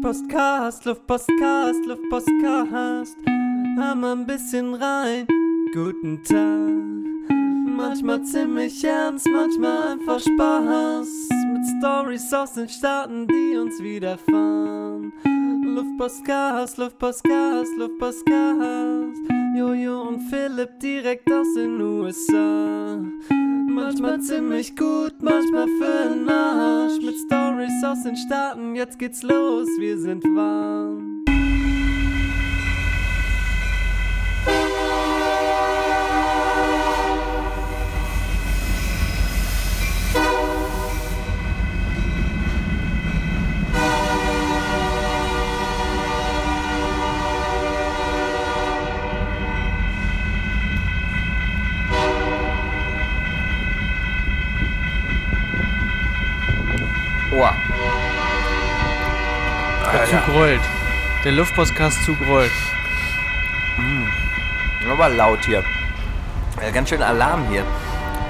Luftpostcast, Luftpostcast, Luftpostcast. Mal ein bisschen rein. Guten Tag. Manchmal ziemlich ernst, manchmal einfach Spaß. Mit Stories aus den Staaten, die uns widerfahren. Luftpostcast, Luftpostcast, Luftpostcast. Jojo und Philipp direkt aus den USA. Manchmal ziemlich gut, manchmal für den Arsch. Mit Stories aus den Staaten, jetzt geht's los, wir sind warm. Ohr. Der Zug rollt. Der Luftpostcast-Zug rollt. Aber laut hier. Ja, ganz schön Alarm hier.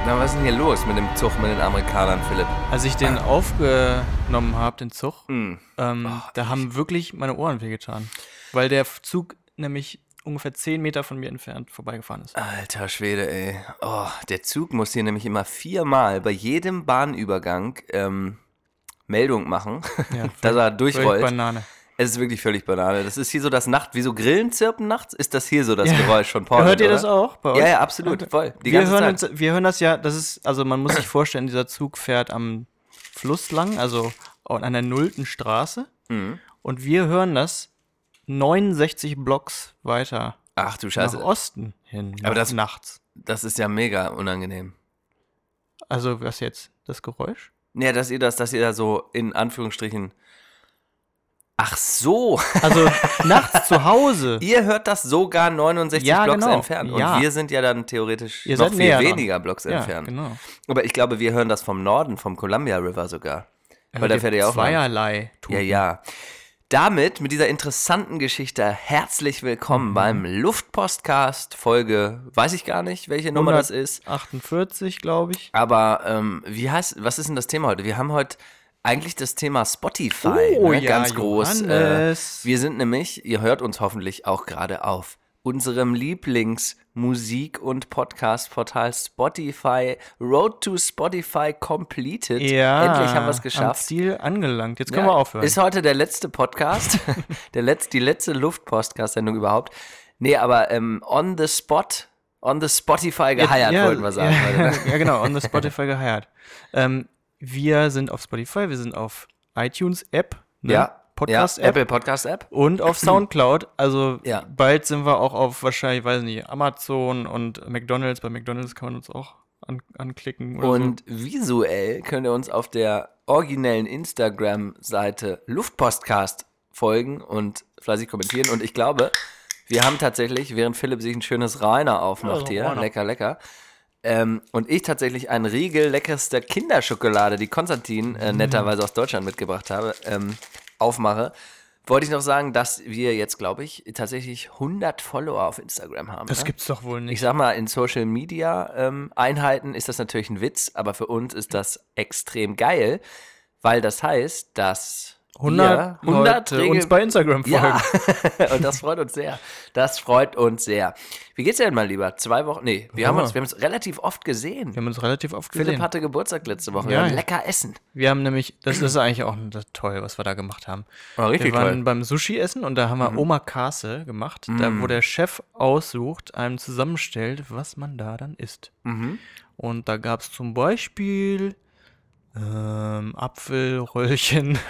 Na, was ist denn hier los mit dem Zug mit den Amerikanern, Philipp? Als ich den aufgenommen habe, den Zug, Hm. ähm, da haben wirklich meine Ohren wehgetan. Weil der Zug nämlich ungefähr 10 Meter von mir entfernt vorbeigefahren ist. Alter Schwede, ey. Oh, der Zug muss hier nämlich immer viermal bei jedem Bahnübergang ähm, Meldung machen, Ja, dass er durchrollt. Banane. Es ist wirklich völlig Banane. Das ist hier so das Nacht, wie so Grillen zirpen nachts, ist das hier so das Ja. Geräusch von Portland, Hört ihr oder? das auch bei euch? Ja, ja, absolut, voll. Die wir, ganze hören Zeit. uns, wir hören das ja, das ist, also man muss sich vorstellen, dieser Zug fährt am Fluss lang, also an der nullten Straße. Mhm. Und wir hören das 69 Blocks weiter Ach du nach Scheiße. Osten hin, Aber nach- das- nachts. Das ist ja mega unangenehm. Also was jetzt? Das Geräusch? Ja, dass ihr das, dass ihr da so in Anführungsstrichen. Ach so, Also nachts zu Hause. ihr hört das sogar 69 Ja, Blocks genau. entfernt. Und Ja. wir sind ja dann theoretisch Ihr noch viel näher dran. weniger Blocks ja, entfernt. genau. Aber ich glaube, wir hören das vom Norden, vom Columbia River sogar. Weil da fährt ja auch zweierlei. Ja, ja. Damit, mit dieser interessanten Geschichte, herzlich Mhm. willkommen beim Luftpostcast, Folge, weiß ich gar nicht, welche Nummer das ist. 48, glaube ich. Aber ähm, wie heißt, was ist denn das Thema heute? Wir haben heute eigentlich das Thema Spotify, Oh, ne? ja, ganz groß. Äh, wir sind nämlich, ihr hört uns hoffentlich auch gerade auf unserem Lieblingsmusik- und Podcast-Portal Spotify. Road to Spotify completed. Ja. Endlich haben wir es Am geschafft. Ziel angelangt. Jetzt können Ja, wir aufhören. Ist heute der letzte Podcast, der letz, die letzte Luft-Podcast-Sendung überhaupt. Nee, aber ähm, on the spot, on the Spotify geheiert, ja, wollten wir sagen. Ja, ne? ja genau, on the Spotify geheiert. Ähm, wir sind auf Spotify, wir sind auf iTunes App, ne? Ja, Podcast ja, App Apple Podcast App. und auf Soundcloud. Also Ja. bald sind wir auch auf wahrscheinlich, weiß nicht, Amazon und McDonalds. Bei McDonalds kann man uns auch an, anklicken. Oder Und visuell könnt ihr uns auf der originellen Instagram-Seite Luftpostcast folgen und fleißig kommentieren. Und ich glaube, wir haben tatsächlich, während Philipp sich ein schönes Rainer aufmacht Ja, hier, Rainer. lecker, lecker, ähm, und ich tatsächlich einen Riegel leckerster Kinderschokolade, die Konstantin äh, Mhm. netterweise aus Deutschland mitgebracht habe, ähm, aufmache, wollte ich noch sagen, dass wir jetzt, glaube ich, tatsächlich 100 Follower auf Instagram haben. Das ne? gibt's doch wohl Ich nicht. sag mal, in Social Media ähm, Einheiten ist das natürlich ein Witz, aber für uns ist das extrem geil, weil das heißt, dass 100, wir 100 Leute uns bei Instagram folgen. ja, und das freut uns sehr. Das freut uns sehr. Wie geht's dir denn mal lieber? Zwei Wochen? Nee, wir haben Hammer. uns, wir haben uns relativ oft gesehen. Wir haben uns relativ oft Philipp gesehen. hatte Geburtstag letzte Woche. Ja, wir haben ja. lecker essen. Wir haben nämlich, das ist eigentlich auch toll, was wir da gemacht haben. War richtig wir waren toll. Mhm. beim Sushi essen und da haben wir Omakase gemacht, da wo der Chef aussucht, einem zusammenstellt, was man da dann isst. Mhm. Und da gab es zum Beispiel ähm, Apfelröllchen.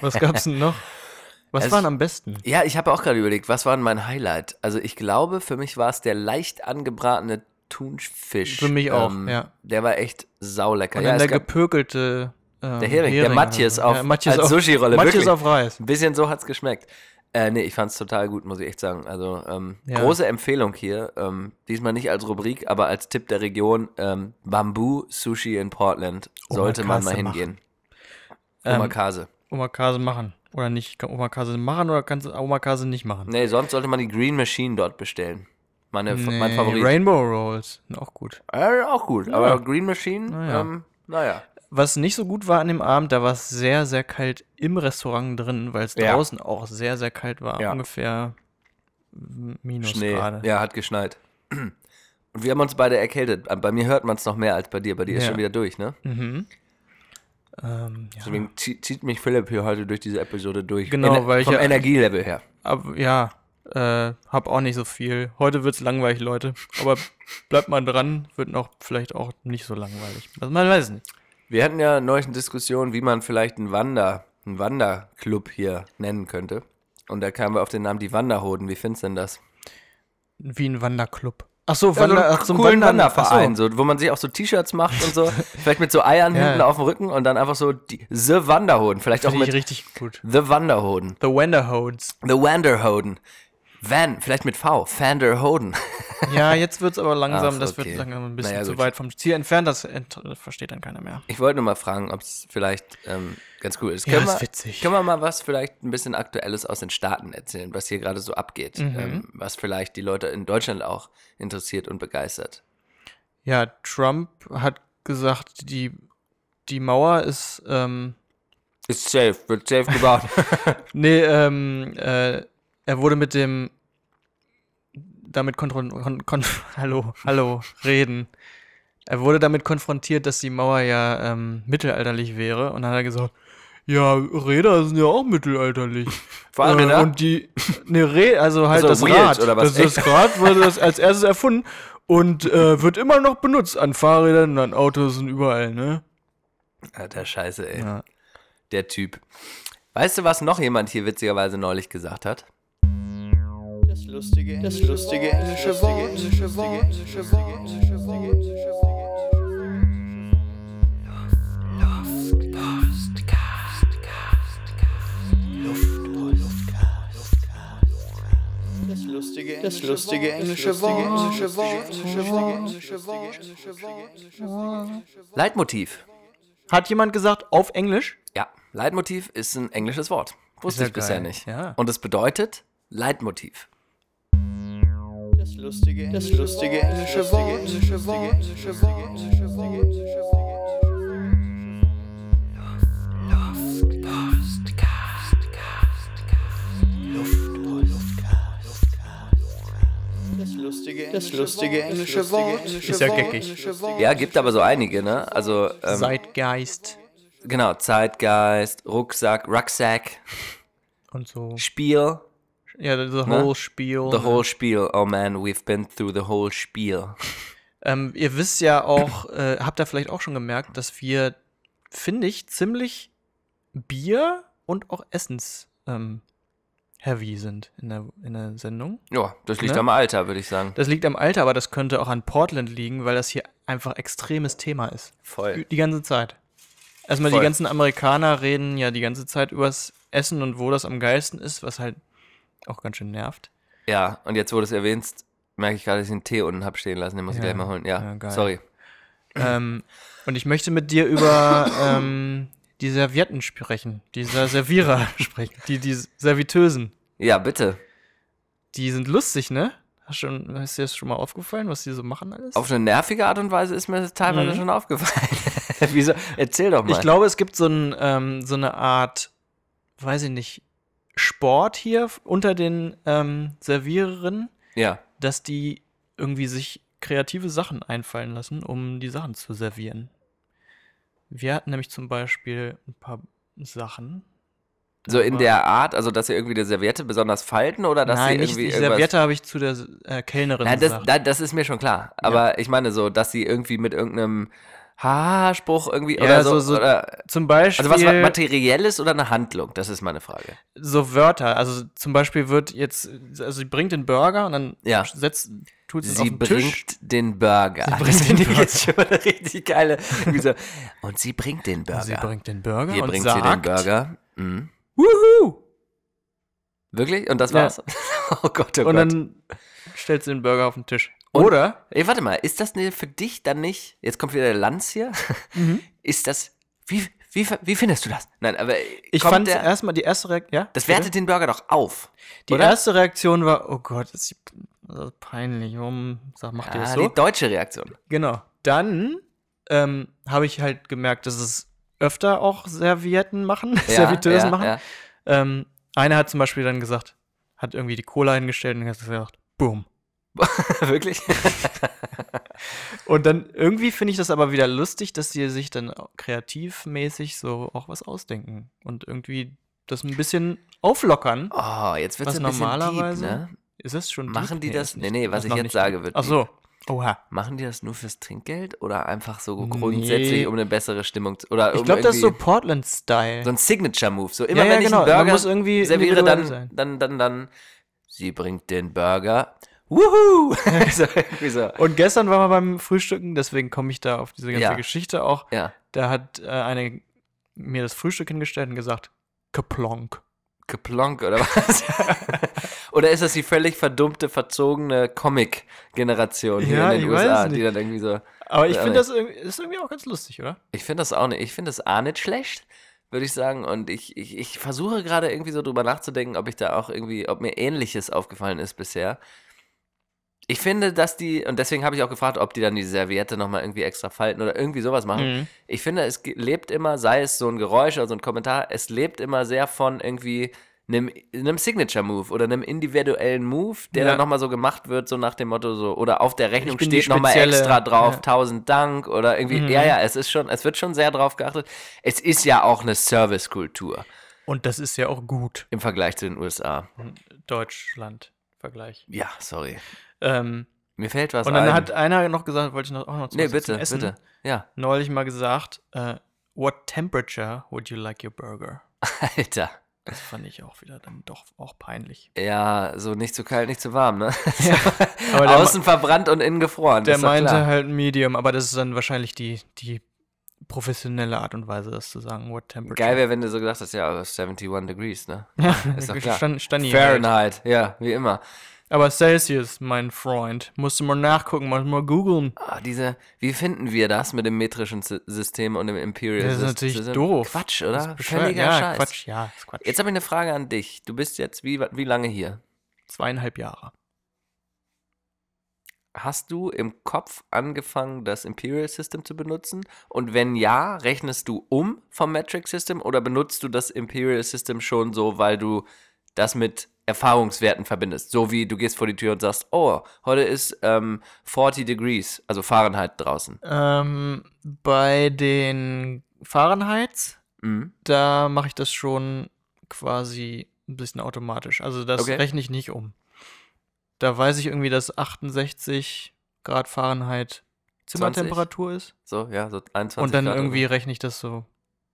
was gab es denn noch? Was Es- waren am besten? Ja, ich habe auch gerade überlegt, was war denn mein Highlight? Also ich glaube, für mich war es der leicht angebratene Thunfisch. Für mich auch, Ähm, ja. Der war echt saulecker. Und Ja, der gepökelte ähm, Der Hering, der Matjes auf- als auf, Sushi-Rolle, wirklich. auf Reis. Ein bisschen so hat's geschmeckt. Äh, nee, ich fand's total gut, muss ich echt sagen. Also, ähm, Ja. große Empfehlung hier. Ähm, diesmal nicht als Rubrik, aber als Tipp der Region. Ähm, Bamboo Sushi in Portland. Sollte man mal Omakase hingehen. Ähm, Omakase. Omakase machen. Oder nicht? Kann Omakase machen oder kannst du Omakase nicht machen? Nee, sonst sollte man die Green Machine dort bestellen. Meine, mein Nee, Favorit. Rainbow Rolls. Auch gut. Äh, auch gut, aber Green Machine, Naja. ähm, naja. was nicht so gut war an dem Abend, da war es sehr, sehr kalt im Restaurant drin, weil es Ja. draußen auch sehr, sehr kalt war. Ja. Ungefähr minus Schnee. gerade. Ja, hat geschneit. Und wir haben uns beide erkältet. Bei mir hört man es noch mehr als bei dir. Bei dir ist Ja. schon wieder durch, ne? Mhm. Ähm, ja. Deswegen zie- zieht mich Philipp hier heute durch diese Episode durch. Genau, weil ich vom ja- Energielevel her. Aber ja, äh, hab auch nicht so viel. Heute wird's langweilig, Leute. Aber bleibt mal dran, wird noch vielleicht auch nicht so langweilig. Also man weiß es nicht. Wir hatten ja neulich eine Diskussion, wie man vielleicht einen Wander, einen Wanderclub hier nennen könnte. Und da kamen wir auf den Namen die Wanderhoden. Wie findest du denn das? Wie ein Wanderclub. Ach so, Ja, so Wander, ach, so ein coolen Wanderverein, ach so. so, wo man sich auch so T-Shirts macht und so. vielleicht mit so Eiern Ja. hinten auf dem Rücken und dann einfach so die, The Wanderhoden. Vielleicht auch Finde ich mit richtig gut. The Wanderhoden. The Wanderhodes. The Wanderhoden. Van, vielleicht mit V. Vanderhoden. Ja, jetzt wird's aber langsam, Ach, das okay. wird langsam ein bisschen Naja, zu weit vom Ziel entfernt. Das ent versteht dann keiner mehr. Ich wollte nur mal fragen, ob es vielleicht ähm, ganz cool ist. Ja, Können ist wir, witzig. Können wir mal was vielleicht ein bisschen Aktuelles aus den Staaten erzählen, was hier gerade so abgeht? Mhm. Ähm, was vielleicht die Leute in Deutschland auch interessiert und begeistert. Ja, Trump hat gesagt, die, die Mauer ist, ähm, Ist safe, wird safe gebaut. nee, ähm, äh, er wurde mit dem, damit konfron kon kon hallo, hallo, reden. Er wurde damit konfrontiert, dass die Mauer ja ähm, mittelalterlich wäre und dann hat er gesagt, ja, Räder sind ja auch mittelalterlich. Fahrräder? Äh, und die, ne, Re, also halt Also das Rad. oder was? Das, das Rad wurde das als erstes erfunden und äh, wird immer noch benutzt an Fahrrädern und an Autos und überall, ne? Alter Scheiße, ey. Ja. Der Typ. Weißt du, was noch jemand hier witzigerweise neulich gesagt hat? Das lustige, das lustige englische Wort, englische Wort, englische Wort, englische Wort, englische Wort. Das lustige englische Wort. Leitmotiv. Hat jemand gesagt, auf Englisch? Ja, Leitmotiv ist ein englisches Wort. Wusste ich bisher nicht. Und es bedeutet Leitmotiv. Das lustige, das lustige englische Wort, Das lustige, das lustige englische Wort, englische Ist ja geckig. Ja, gibt aber so einige, ne? Also, ähm, Zeitgeist genau, Zeitgeist, Rucksack, Rucksack, und so. Spiel, Ja, the Ne? whole Spiel. the whole Spiel. Oh man, we've been through the whole Spiel. Ähm, ihr wisst ja auch, äh, habt ihr vielleicht auch schon gemerkt, dass wir, finde ich, ziemlich Bier und auch Essens ähm, heavy sind in der, in der Sendung. Ja, das liegt Ne? am Alter, würde ich sagen. Das liegt am Alter, aber das könnte auch an Portland liegen, weil das hier einfach extremes Thema ist. Voll. Die ganze Zeit. Erstmal Voll. die ganzen Amerikaner reden ja die ganze Zeit übers Essen und wo das am geilsten ist, was halt auch ganz schön nervt. Ja, und jetzt, wo du es erwähnst, merke ich gerade, dass ich einen Tee unten habe stehen lassen. Den muss ich Ja. gleich mal holen. Ja, Ja, sorry. ähm, und ich möchte mit dir über ähm, die Servietten sprechen, die Ser- Servierer sprechen, die, die Serviteusen. Ja, bitte. Die sind lustig, ne? Hast, schon, ist dir das schon mal aufgefallen, was die so machen alles? Auf eine nervige Art und Weise ist mir das teilweise Mhm. schon aufgefallen. Wieso? Erzähl doch mal. Ich glaube, es gibt so, ein, ähm, so eine Art, weiß ich nicht, Sport hier unter den ähm, Serviererinnen, ja. dass die irgendwie sich kreative Sachen einfallen lassen, um die Sachen zu servieren. Wir hatten nämlich zum Beispiel ein paar Sachen. So in der Art, also dass sie irgendwie die Serviette besonders falten oder dass Nein, sie nicht irgendwie die. Serviette habe ich zu der äh, Kellnerin Nein, das, da- das ist mir schon klar. Aber ich meine so, dass sie irgendwie mit irgendeinem Haarspruch irgendwie Ja, oder so. so- oder, zum Beispiel also was ma- Materielles oder eine Handlung? Das ist meine Frage. so Wörter. Also zum Beispiel wird jetzt, also sie bringt den Burger und dann Ja. setzt, tut sie es Sie bringt Tisch. den Burger. bringt das den Burger. jetzt schon mal eine richtig geile. Und sie bringt den Burger. Sie bringt den Burger Hier und bringt sagt, sie den Burger. Mhm. Wuhu! Wirklich? Und das Ja. war's? oh Gott, oh Und Gott. dann stellt sie den Burger auf den Tisch. Und- Oder? Ey, warte mal, ist das ne, für dich dann nicht, jetzt kommt wieder der Lanz hier, Mhm. ist das, wie, wie, wie findest du das? Nein, aber Ich fand erstmal die erste Reaktion, ja? das bitte? wertet den Burger doch auf, Die oder? erste Reaktion war, oh Gott, das ist ist peinlich. Warum sag, macht ihr ah, das so? die deutsche Reaktion. Genau. Dann ähm, habe ich halt gemerkt, dass es öfter auch Servietten machen, Ja, Serviteusen ja, machen. ja. Ähm, eine hat zum Beispiel dann gesagt, hat irgendwie die Cola hingestellt und hat gesagt, boom. Wirklich? Und dann irgendwie finde ich das aber wieder lustig, dass die sich dann kreativmäßig so auch was ausdenken und irgendwie das ein bisschen auflockern. Oh, jetzt wird es normalerweise- deep, ne? Ist das schon Machen die deep? das? Nee, nee, was ich jetzt sage, wird Ach so. Oha. Machen die das nur fürs Trinkgeld oder einfach so Nee. grundsätzlich, um eine bessere Stimmung zu. Oder Ich um glaube, das ist so Portland-Style. so ein Signature-Move. So immer Ja, ja, wenn ich genau. einen Burger muss irgendwie serviere, dann, sein. dann, dann, dann, sie bringt den Burger. Wuhu! so, so. Und gestern war man beim Frühstücken, deswegen komme ich da auf diese ganze Ja. Geschichte auch. Ja. Da hat äh, eine mir das Frühstück hingestellt und gesagt, Kaplonk. Geplonk oder was? oder ist das die völlig verdummte, verzogene Comic-Generation hier Ja, in den USA, die dann irgendwie so. Aber ich Ja, finde das irgendwie, ist irgendwie auch ganz lustig, oder? Ich finde das auch nicht. Ich finde das A nicht schlecht, würde ich sagen. Und ich, ich, ich versuche gerade irgendwie so drüber nachzudenken, ob ich da auch irgendwie, ob mir Ähnliches aufgefallen ist bisher. Ich finde, dass die, und deswegen habe ich auch gefragt, ob die dann die Serviette nochmal irgendwie extra falten oder irgendwie sowas machen. Mhm. Ich finde, es lebt immer, sei es so ein Geräusch oder so ein Kommentar, es lebt immer sehr von irgendwie einem, einem Signature-Move oder einem individuellen Move, der Ja. dann nochmal so gemacht wird, so nach dem Motto so, oder auf der Rechnung steht nochmal extra drauf, ja. tausend Dank oder irgendwie, Mhm. ja, ja, es ist schon, es wird schon sehr drauf geachtet. Es ist ja auch eine Servicekultur Und das ist ja auch gut. im Vergleich zu den USA. Deutschland-Vergleich. Ja, sorry. Ähm, Mir fällt was und dann ein. hat einer noch gesagt, wollte ich noch, auch noch zu nee, bitte, Essen. bitte. Ja, Neulich mal gesagt, äh, what temperature would you like your burger? Alter. Das fand ich auch wieder dann doch auch peinlich. Ja, so nicht zu kalt, nicht zu warm, ne? Der, Außen verbrannt und innen gefroren. der meinte klar. halt Medium, aber das ist dann wahrscheinlich die, die professionelle Art und Weise, das zu sagen, what temperature. Geil wäre, wenn du so gesagt hast, ja, 71 Degrees, ne? Ja, Ist doch klar. Stand, hier halt. Fahrenheit, ja, wie immer. Aber Celsius, mein Freund, musst du mal nachgucken, mal, mal googeln. Ah, diese, wie finden wir das mit dem metrischen Sy- System und dem Imperial Das ist natürlich System? doof. Quatsch, Das oder? Völliger ja, Scheiß. Quatsch, ja, ist Quatsch. Jetzt habe ich eine Frage an dich. Du bist jetzt wie, wie lange hier? zweieinhalb Jahre. Hast du im Kopf angefangen, das Imperial System zu benutzen? Und wenn ja, rechnest du um vom Metric System oder benutzt du das Imperial System schon so, weil du das mit Erfahrungswerten verbindest? So wie du gehst vor die Tür und sagst, oh, heute ist ähm, 40 Degrees, also Fahrenheit draußen. Ähm, bei den Fahrenheits, Mhm. da mache ich das schon quasi ein bisschen automatisch. Also das Okay. rechne ich nicht um. Da weiß ich irgendwie, dass 68 Grad Fahrenheit Zimmertemperatur ist. So, ja, so 21 Und dann Grad irgendwie rechne ich das so.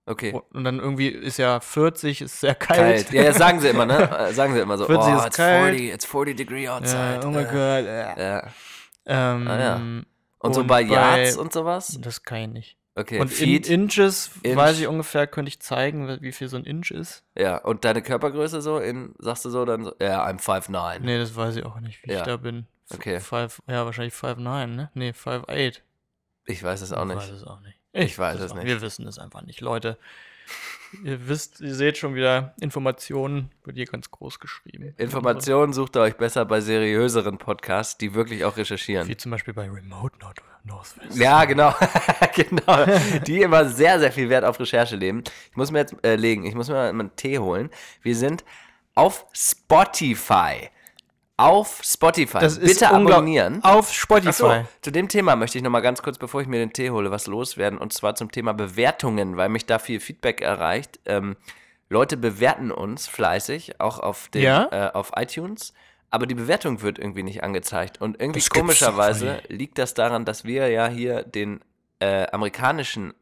Okay. Und dann irgendwie ist ja 40, ist sehr kalt. Kalt. Ja, das sagen sie immer, ne? Sagen sie immer so. 40 oh, ist it's kalt. 40, it's 40 degree outside. Ja, oh mein Gott. äh. Ja. Ähm, Ah, ja. Und, so Und bei bei- Yards und sowas? Das kann ich nicht. Okay, und in Feet. Inches Inch. weiß ich ungefähr, könnte ich zeigen, wie viel so ein Inch ist. Ja, und deine Körpergröße so, in, sagst du so dann so, ja, I'm 5'9. Nee, das weiß ich auch nicht, wie Ja. ich da bin. Okay. Five, ja, wahrscheinlich 5'9, ne? Nee, 5'8. Ich weiß es auch Ich nicht. weiß es auch nicht. Ich weiß es nicht. Wir wissen es einfach nicht. Leute, ihr wisst, ihr seht schon wieder, Informationen wird hier ganz groß geschrieben. Informationen sucht ihr euch besser bei seriöseren Podcasts, die wirklich auch recherchieren. Wie zum Beispiel bei Remote Nord Northwest. Ja, genau. genau. Die immer sehr, sehr viel Wert auf Recherche legen. Ich muss mir jetzt äh, legen, ich muss mir mal einen Tee holen. Wir sind auf Spotify. Auf Spotify. Das Bitte abonnieren. Auf Spotify. Achso, zu dem Thema möchte ich noch mal ganz kurz, bevor ich mir den Tee hole, was loswerden. Und zwar zum Thema Bewertungen, weil mich da viel Feedback erreicht. Ähm, Leute bewerten uns fleißig, auch auf, dem, Ja? äh, auf iTunes. Aber die Bewertung wird irgendwie nicht angezeigt. Und irgendwie komischerweise liegt das daran, dass wir ja hier den äh, amerikanischen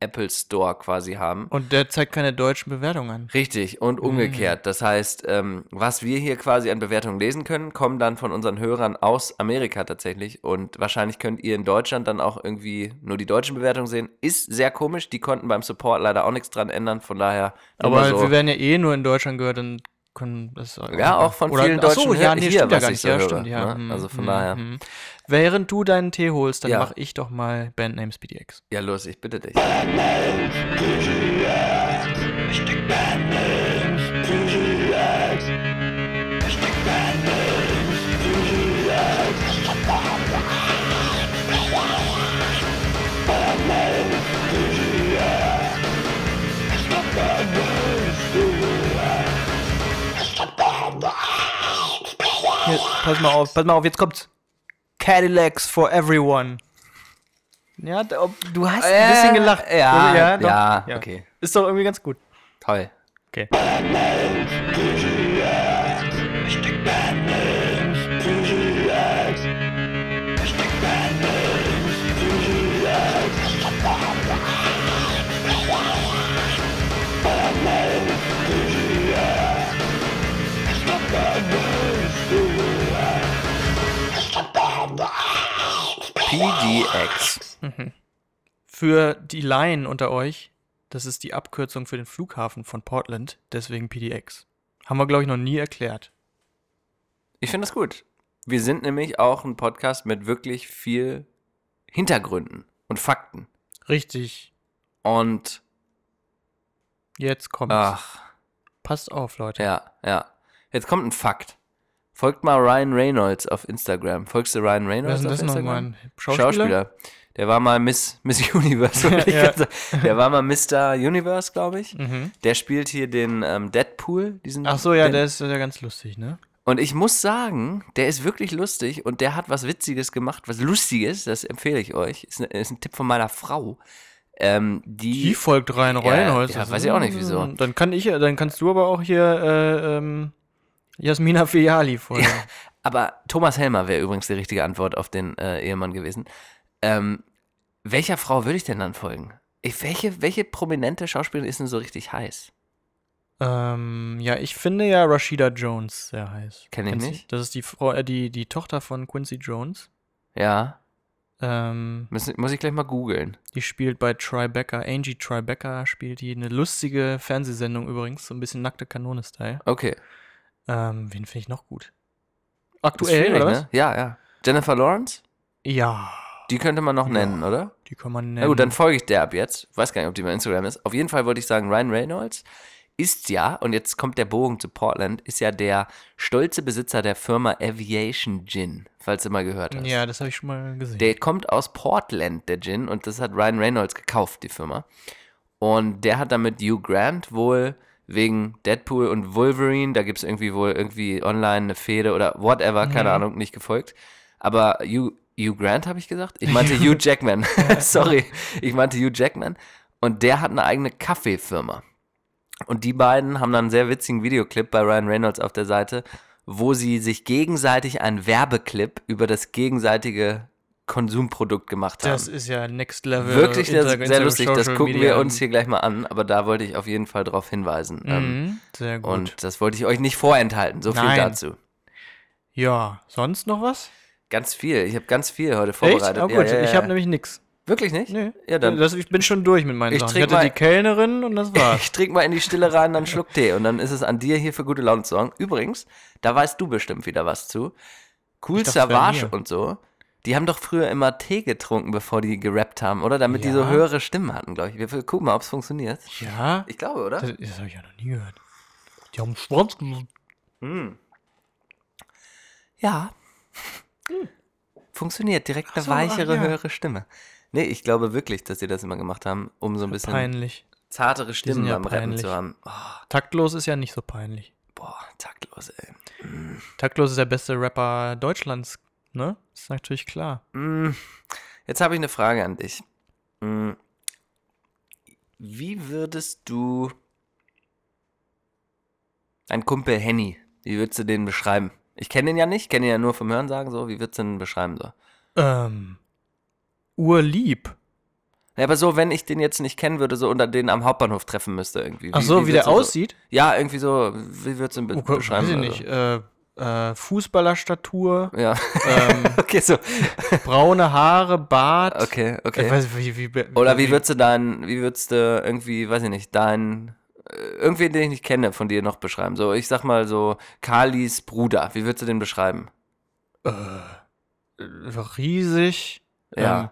Apple Store quasi haben. Und der zeigt keine deutschen Bewertungen an. Richtig, und umgekehrt. Das heißt, ähm, was wir hier quasi an Bewertungen lesen können, kommen dann von unseren Hörern aus Amerika tatsächlich. Und wahrscheinlich könnt ihr in Deutschland dann auch irgendwie nur die deutschen Bewertungen sehen. Ist sehr komisch, die konnten beim Support leider auch nichts dran ändern. Von daher. Aber so. wir werden ja eh nur in Deutschland gehört, dann können das Ja, auch von vielen ach so, deutschen ja, Hör- nee, hier, stimmt ja gar nicht. so ja, höre, stimmt, ja. ne? hm, Also von hm, daher. hm. Während du deinen Tee holst, dann Ja. mache ich doch mal Bandnames BDX. ja, los, ich bitte dich. Bad Hier, pass mal auf, pass mal auf, jetzt kommt's. Cadillacs for everyone. Ja, ob- du hast ein bisschen gelacht. Ja, ja, doch. okay. Ist doch irgendwie ganz gut. Toll. Okay. PDX. Für die Laien unter euch, das ist die Abkürzung für den Flughafen von Portland, deswegen PDX. Haben wir, glaube ich, noch nie erklärt. Ich finde das gut. Wir sind nämlich auch ein Podcast mit wirklich viel Hintergründen und Fakten. Richtig. Und Jetzt kommt's. ach, Passt auf, Leute. ja, ja. Jetzt kommt ein Fakt. Folgt mal Ryan Reynolds auf Instagram. Folgst du Ryan Reynolds ist denn auf das nochmal? Instagram? Ein Schauspieler? Der war mal Miss, Miss Universe. Ja. sagen. Der war mal Mr. Universe, glaube ich. Mhm. Der spielt hier den ähm, Deadpool. Diesen, Ach so, ja, den, der ist ja ganz lustig, ne? Und ich muss sagen, der ist wirklich lustig und der hat was Witziges gemacht, was Lustiges, das empfehle ich euch. Ist, ne, ist ein Tipp von meiner Frau. Ähm, die, Die folgt Ryan Reynolds. ja, Das weiß ist- ich auch nicht, wieso. Dann kann ich, dann kannst du aber auch hier äh, ähm, Jasmina Fiali folgen. aber Thomas Helmer wäre übrigens die richtige Antwort auf den äh, Ehemann gewesen. Ähm, welcher Frau würde ich denn dann folgen? Ich, welche, welche prominente Schauspielerin ist denn so richtig heiß? ähm, ja, ich finde ja Rashida Jones sehr heiß. Kenn ich nicht. Das ist die Frau, äh, die, die Tochter von Quincy Jones. Ja, Ähm, muss, muss ich gleich mal googeln. die spielt bei Tribeca, Angie Tribeca spielt die. Eine lustige Fernsehsendung übrigens, so ein bisschen nackte Kanone-Style. Okay. Ähm, wen finde ich noch gut? Aktuell, oder was? ne? Ja, ja. Jennifer Lawrence? Ja, Die könnte man noch nennen, oder? die kann man nennen. Na gut, dann folge ich der ab jetzt. Weiß gar nicht, ob die bei Instagram ist. Auf jeden Fall wollte ich sagen, Ryan Reynolds ist ja, und jetzt kommt der Bogen zu Portland, ist ja der stolze Besitzer der Firma Aviation Gin, falls du mal gehört hast. Ja, das habe ich schon mal gesehen. Der kommt aus Portland, der Gin, und das hat Ryan Reynolds gekauft, die Firma. Und der hat damit Hugh Grant wohl wegen Deadpool und Wolverine, da gibt es irgendwie wohl irgendwie online eine Fehde oder whatever, keine Ahnung, nicht gefolgt. Aber Hugh, Hugh Grant habe ich gesagt? Ich meinte Hugh Jackman. Sorry, ich meinte Hugh Jackman. Und der hat eine eigene Kaffeefirma. Und die beiden haben dann einen sehr witzigen Videoclip bei Ryan Reynolds auf der Seite, wo sie sich gegenseitig einen Werbeclip über das gegenseitige Konsumprodukt gemacht haben. Das ist ja Next Level. Wirklich sehr, Inter- sehr Inter- lustig. Das Social gucken wir Media. uns hier gleich mal an, aber da wollte ich auf jeden Fall drauf hinweisen. Ähm, Mhm, sehr gut. und das wollte ich euch nicht vorenthalten. So viel Nein. dazu. ja, sonst noch was? Ganz viel. Ich habe ganz viel heute Echt? vorbereitet. Oh, Ja, gut, ja, ja, ich ja. habe nämlich nix. Wirklich nicht? Nee. Ja, dann das, ich bin schon durch mit meinen Ich Sachen. Ich hatte mal- die Kellnerin und das war's. ich trink mal in die Stille rein, dann Schluck Tee und dann ist es an dir hier für gute Laune zu sorgen. Übrigens, da weißt du bestimmt wieder was zu. Cool Ich Savage und so. Die haben doch früher immer Tee getrunken, bevor die gerappt haben, oder? Damit die so Ja. höhere Stimmen hatten, glaube ich. Wir gucken mal, ob es funktioniert. ja? Ich glaube, oder? Das, das habe ich ja noch nie gehört. Die haben Schwarz gemacht. Ja. Funktioniert. Direkt eine so, weichere, ach ja. höhere Stimme. Nee, ich glaube wirklich, dass sie das immer gemacht haben, um so ein bisschen Peinlich. zartere Stimmen ja beim Rappen zu haben. Oh, Taktlos ist ja nicht so peinlich. boah, taktlos, ey. Taktlos ist der beste Rapper Deutschlands, ne? Ist natürlich klar. Mm, Jetzt habe ich eine Frage an dich. Mm, Wie würdest du deinen Kumpel Henny, wie würdest du den beschreiben? Ich kenne ihn ja nicht, kenne ihn ja nur vom Hörensagen so. Wie würdest du den beschreiben so? Ähm. Urlieb. Ja, aber so, wenn ich den jetzt nicht kennen würde, so unter den am Hauptbahnhof treffen müsste irgendwie. Ach so, wie, der würdest du so- aussieht? Ja, irgendwie so, wie würdest du ihn be Oh beschreiben? weiß ich nicht. Äh, äh, Fußballerstatur, Ja, ähm, okay, so. braune Haare, Bart. Okay, okay. Weiß, wie, wie, wie, Oder wie würdest du dein, wie würdest du irgendwie, weiß ich nicht, dein, äh, irgendwie, den ich nicht kenne, von dir noch beschreiben? So, ich sag mal so, Kalis Bruder, wie würdest du den beschreiben? riesig. Ja. Ähm,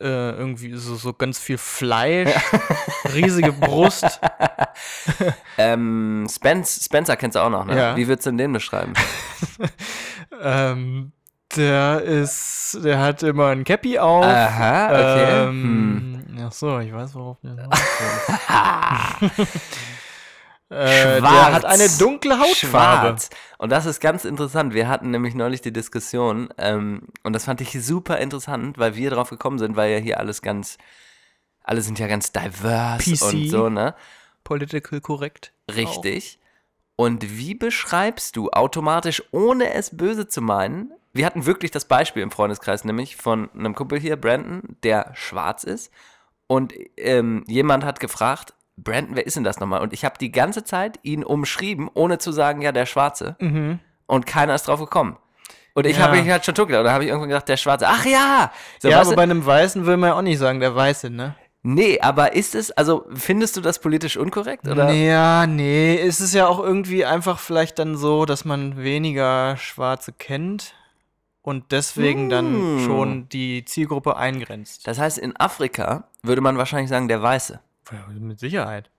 äh, irgendwie so, so ganz viel Fleisch, riesige Brust. Ähm, Spence, Spencer kennst du auch noch, ne? Ja. Wie würdest du denn den beschreiben? ähm, der ist, der hat immer ein Cappy auf. Aha, okay. Hm. Ähm, Ach so, ich weiß, worauf wollen. Äh, der hat eine dunkle Hautfarbe. Schwarz. Und das ist ganz interessant. Wir hatten nämlich neulich die Diskussion ähm, und das fand ich super interessant, weil wir drauf gekommen sind, weil ja hier alles ganz, alle sind ja ganz diverse PC. und so, ne? Political correct. Richtig. Und wie beschreibst du automatisch, ohne es böse zu meinen? Wir hatten wirklich das Beispiel im Freundeskreis, nämlich von einem Kumpel hier, Brandon, der schwarz ist. Und ähm, jemand hat gefragt, Brandon, wer ist denn das nochmal? Und ich habe die ganze Zeit ihn umschrieben, ohne zu sagen, ja, der Schwarze. Und keiner ist drauf gekommen. Und ich Mhm. Ja. habe mich halt schon tuckelt. Und da habe ich irgendwann gedacht, der Schwarze. Ach ja! So, ja, aber du? bei einem Weißen will man ja auch nicht sagen, der Weiße, ne? nee, aber ist es, also findest du das politisch unkorrekt? Oder? Ja, nee, es ist ja auch irgendwie einfach vielleicht dann so, dass man weniger Schwarze kennt und deswegen dann Hm. schon die Zielgruppe eingrenzt. Das heißt, in Afrika würde man wahrscheinlich sagen, der Weiße. Ja, mit Sicherheit.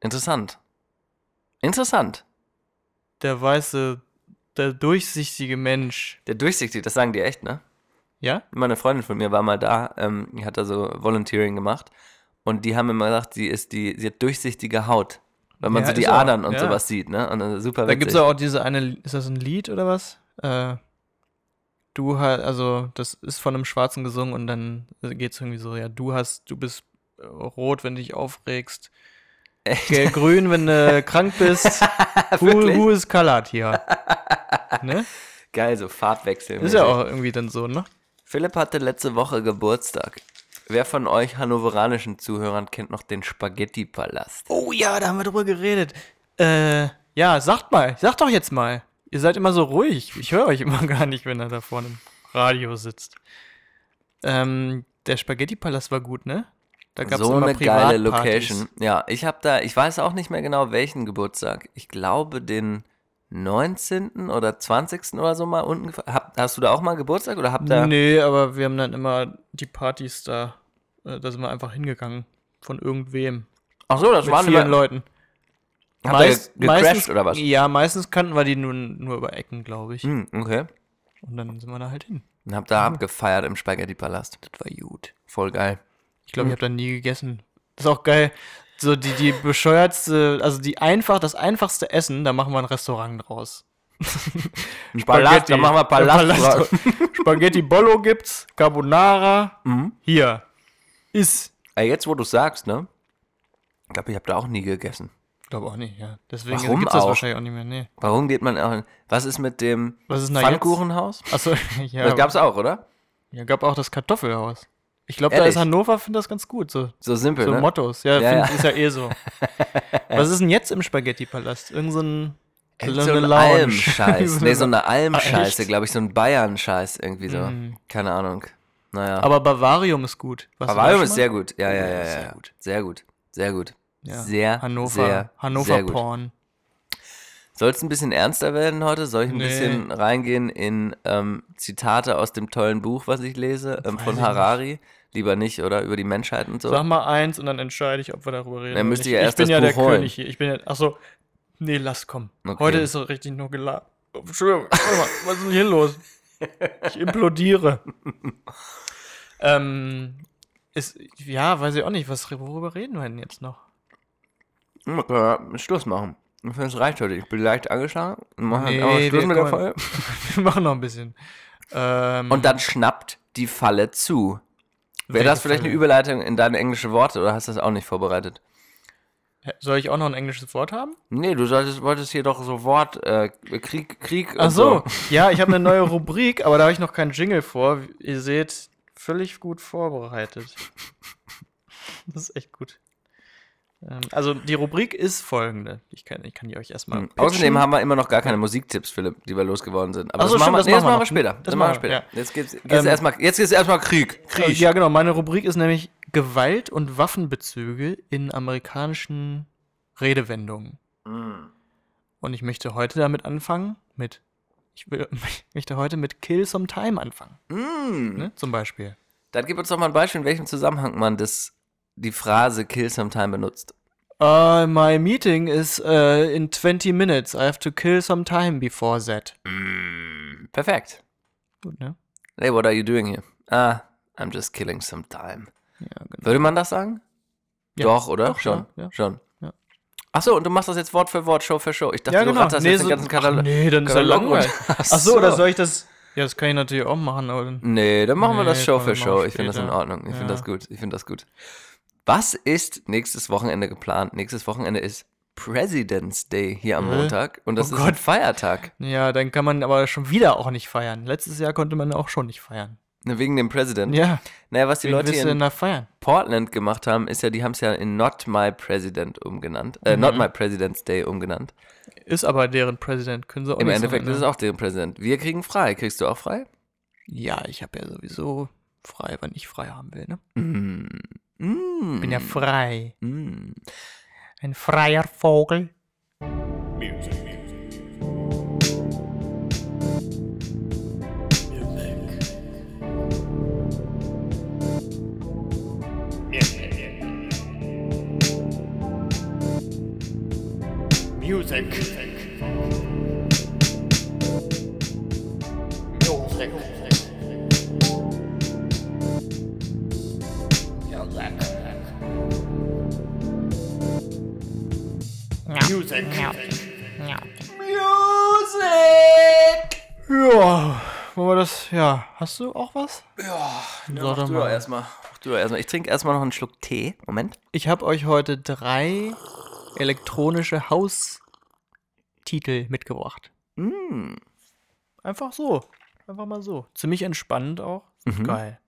Interessant. Interessant. Der weiße, der durchsichtige Mensch. Der durchsichtig, das sagen die echt, ne? Ja? Meine Freundin von mir war mal da, ähm, die hat da so Volunteering gemacht und die haben immer gesagt, sie ist die, sie hat durchsichtige Haut. Weil man Ja, so die ist auch, Adern und ja. sowas sieht, ne? Und das ist super Da gibt es auch diese eine, ist das ein Lied oder was? Äh, du halt, also das ist von einem Schwarzen gesungen und dann geht es irgendwie so, ja, du hast, du bist rot, wenn du dich aufregst. Gel- Grün, wenn du krank bist. who, who is colored hier? ne? Geil, so Farbwechsel. Ist ja auch irgendwie dann so, ne? Philipp hatte letzte Woche Geburtstag. Wer von euch hannoveranischen Zuhörern kennt noch den Spaghetti-Palast? Oh ja, da haben wir drüber geredet. Äh, ja, sagt mal, sagt doch jetzt mal. Ihr seid immer so ruhig. Ich höre euch immer gar nicht, wenn er da vorne im Radio sitzt. Ähm, der Spaghetti-Palast war gut, ne? Da gab's so eine geile. Location. Ja, ich habe da, ich weiß auch nicht mehr genau welchen Geburtstag. Ich glaube den 19. oder 20. oder so mal unten. Hab, hast du da auch mal Geburtstag oder habt ihr? Nee, aber wir haben dann immer die Partys da, äh, da sind wir einfach hingegangen. Von irgendwem. Ach so, das Mit waren vielen immer, Leuten. Habt ihr Meist- ge gecrashed meistens, oder was? Ja, meistens kannten wir die nur, nur über Ecken, glaube ich. Hm, okay. Und dann sind wir da halt hin. Und hab da abgefeiert im Spaghetti-Palast. Das war gut. Voll geil. Ich glaube, ich habe da nie gegessen. Das ist auch geil. So die, die bescheuertste, also die einfach, das einfachste Essen, da machen wir ein Restaurant draus. Palast, da machen wir Palast. Spaghetti Bollo gibt's, Carbonara. Mhm. Hier. Ist. Ey, jetzt wo du sagst, ne? Ich glaube, ich habe da auch nie gegessen. Glaube auch nicht, ja. Deswegen Warum gibt's das auch? wahrscheinlich auch nicht mehr. Nee. Warum geht man auch? Was ist mit dem Was ist? Pfannkuchenhaus? Achso, ja. Das gab's auch, oder? ja, gab auch das Kartoffelhaus. Ich glaube, da ist Hannover, findet das ganz gut. So, So simpel, so ne? Mottos. Ja, Ja, ja. ist ja eh so. Was ist denn jetzt im Spaghetti-Palast? Irgend so ein. So so eine. Almscheiß. nee, so eine Almscheiße, glaube ich, so ein Bayern-Scheiß irgendwie so. Mhm. Keine Ahnung. Naja. Aber Bavarium ist gut. Da Bavarium ist sehr gut. Ja, ja, ja, ja. Sehr gut. Sehr gut. Sehr gut. Ja. Sehr, Hannover, sehr, Hannover sehr gut. Soll es ein bisschen ernster werden heute? Soll ich ein Nee. bisschen reingehen in ähm, Zitate aus dem tollen Buch, was ich lese, ähm, von Harari? Lieber nicht, oder? Über die Menschheit und so. Sag mal eins und dann entscheide ich, ob wir darüber reden. Dann müsst ihr nicht. ja erst ich bin das ja Buch der holen. König hier. Ich bin ja. Achso. Nee, lass kommen. Okay. Heute ist so richtig nur geladen. Oh, Entschuldigung. Was ist denn hier los? Ich implodiere. ähm. Ist, ja, weiß ich auch nicht. Was, worüber reden wir denn jetzt noch? Schluss machen. Ich finde, es reicht heute. Ich bin leicht angeschlagen. Machen Nee, aber Schluss wir mit der kommen- Folge. Wir machen noch ein bisschen. Ähm, Und dann schnappt die Falle zu. Wäre das vielleicht Falle? eine Überleitung in deine englische Worte oder hast du das auch nicht vorbereitet? Soll ich auch noch ein englisches Wort haben? Nee, du solltest, wolltest hier doch so Wort, äh, Krieg, Krieg Ach und so, ja, ich habe eine neue Rubrik, aber da habe ich noch keinen Jingle vor. Ihr seht, völlig gut vorbereitet. Das ist echt gut. Ähm, also die Rubrik ist folgende. Ich kann, ich kann die euch erstmal. Hm. pitchen. Außerdem haben wir immer noch gar keine Musiktipps, Philipp, die wir losgeworden sind. Aber so, das, machen wir, stimmt, das nee, machen wir später. Das Das machen wir später. Jetzt geht's, geht's Ähm, erstmal, erstmal Krieg. Äh, Krieg. Ja, genau. Meine Rubrik ist nämlich Gewalt und Waffenbezüge in amerikanischen Redewendungen. Mm. Und ich möchte heute damit anfangen mit. Ich, will, möchte heute mit Kill Some Time anfangen. Mm. Ne? Zum Beispiel. Dann gib uns doch mal ein Beispiel, in welchem Zusammenhang man das, die Phrase Kill Some Time benutzt. Uh, my meeting is uh, in 20 minutes. I have to kill some time before that. Mm. Perfekt. Gut, ne? Hey, what are you doing here? Ah, I'm just killing some time. Ja, genau. Würde man das sagen? Ja. Doch, oder? Doch, schon. ja. Schon. Achso, und du machst das jetzt Wort für Wort, Show für Show. Ich dachte, Ja, du genau. ratterst Nee, jetzt so- den ganzen Katalog. nee, dann ist ja langweilig. runter. Ach so, oder soll ich das? Ja, das kann ich natürlich auch machen, aber dann. Nee, dann machen wir das Nee, Show für Show. Ich finde das in. Ordnung. Ich finde das gut. Ich finde das gut. Was ist nächstes Wochenende geplant? Nächstes Wochenende ist President's Day hier am? Montag und das Oh ist ein Gott. Feiertag. Ja, dann kann man aber schon wieder auch nicht feiern. Letztes Jahr konnte man auch schon nicht feiern. Ne, Wegen dem President. Ja, Naja, was die Leute hier in? Portland gemacht haben, ist ja, die haben es ja in Not My President umgenannt. Äh, Mhm. Not My President's Day umgenannt. Ist aber deren Präsident, können sie auch Im nicht Endeffekt sagen, ist es ne? auch deren Präsident. Wir kriegen frei. Kriegst du auch frei? Ja, ich habe ja sowieso frei, wann ich frei haben will, ne? Mm. Mm. Bin ja frei. Mm. Ein freier Vogel. Music. Music. Music. Ja, wollen wir das, ja, hast du auch was? Ja, Sag mach doch du mal. doch erstmal. Mach du erstmal. Ich trinke erstmal noch einen Schluck Tee. Moment. Ich habe euch heute drei elektronische Haustitel mitgebracht. Mm. Einfach so. Einfach mal so. Ziemlich entspannend auch. Mhm. Geil.